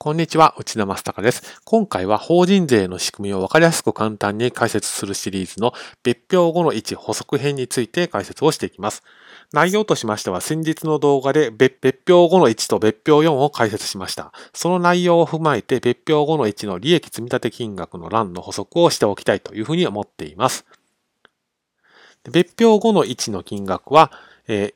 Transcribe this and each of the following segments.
こんにちは、内田正孝です。今回は法人税の仕組みをわかりやすく簡単に解説するシリーズの別表後の位置補足編について解説をしていきます。内容としましては先日の動画で別表後の1と別表4を解説しました。その内容を踏まえて別表後の1の利益積立金額の欄の補足をしておきたいというふうに思っています。別表後の1の金額は、え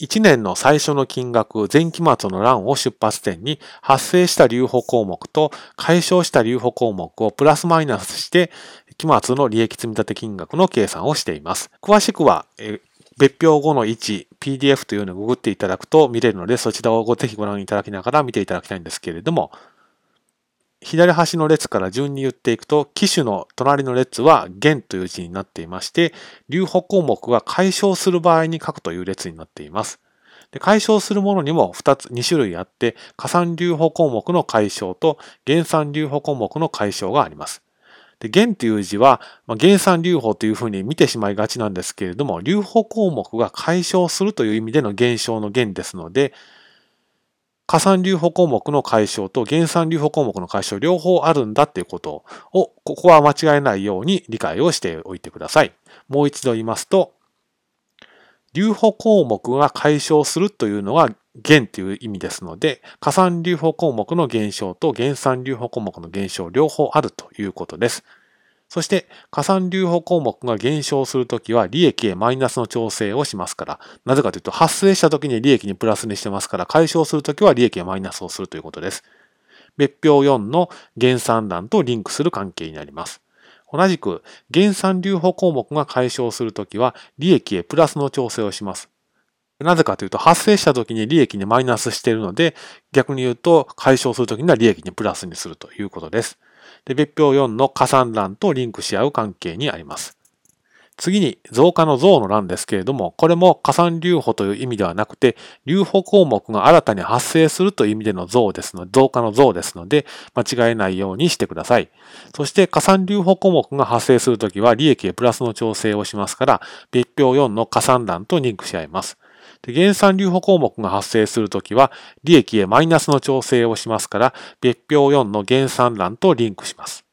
1年の最初の金額、前期末の欄を出発点に発生した留保項目と解消した留保項目をプラスマイナスして、期末の利益積立金額の計算をしています。詳しくは、別表後の1、PDF というのをググっていただくと見れるので、そちらをぜひご覧いただきながら見ていただきたいんですけれども、左端の列から順に言っていくと、機種の隣の列は減という字になっていまして、留保項目が解消する場合に書くという列になっています。で解消するものにも2つ、2種類あって、加算留保項目の解消と減算留保項目の解消があります。で、減という字は、まあ、減算留保というふうに見てしまいがちなんですけれども、留保項目が解消するという意味での減少の減ですので、加算留保項目の解消と減算留保項目の解消両方あるんだっていうことを、ここは間違えないように理解をしておいてください。もう一度言いますと、留保項目が解消するというのは減という意味ですので、加算留保項目の減少と減算留保項目の減少両方あるということです。そして、加算留保項目が減少するときは、利益へマイナスの調整をしますから、なぜかというと、発生したときに利益にプラスにしてますから、解消するときは利益へマイナスをするということです。別表4の減算欄とリンクする関係になります。同じく、減算留保項目が解消するときは、利益へプラスの調整をします。なぜかというと、発生したときに利益にマイナスしているので、逆に言うと、解消するときには利益にプラスにするということです。で、別表4の加算欄とリンクし合う関係にあります。次に、増加の増の欄ですけれども、これも加算留保という意味ではなくて、留保項目が新たに発生するという意味での増ですので、増加の増ですので、間違えないようにしてください。そして、加算留保項目が発生するときは、利益へプラスの調整をしますから、別表4の加算欄とリンクし合います。で減算留保項目が発生するときは、利益へマイナスの調整をしますから、別表4の減算欄とリンクします。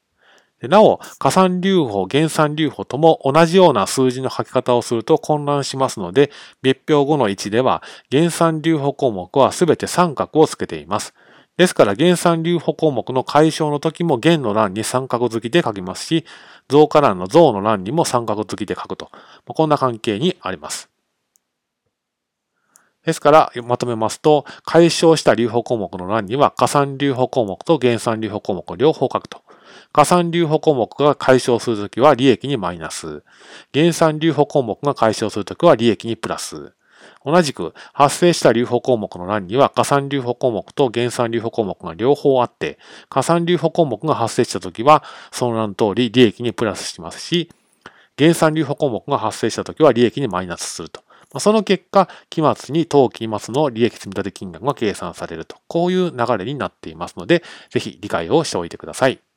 でなお、加算留保、減算留保とも同じような数字の書き方をすると混乱しますので、別表後の位置では、減算留保項目はすべて三角をつけています。ですから、減算留保項目の解消の時も減の欄に三角付きで書きますし、増加欄の増の欄にも三角付きで書くと。こんな関係にあります。ですから、まとめますと、解消した留保項目の欄には、加算留保項目と減算留保項目を両方書くと。加算留保項目が解消するときは利益にマイナス。減算留保項目が解消するときは利益にプラス。同じく、発生した留保項目の欄には、加算留保項目と減算留保項目が両方あって、加算留保項目が発生したときは、その名の通り利益にプラスしますし、減算留保項目が発生したときは利益にマイナスすると。その結果、期末に当期末の利益積立金額が計算されると、こういう流れになっていますので、ぜひ理解をしておいてください。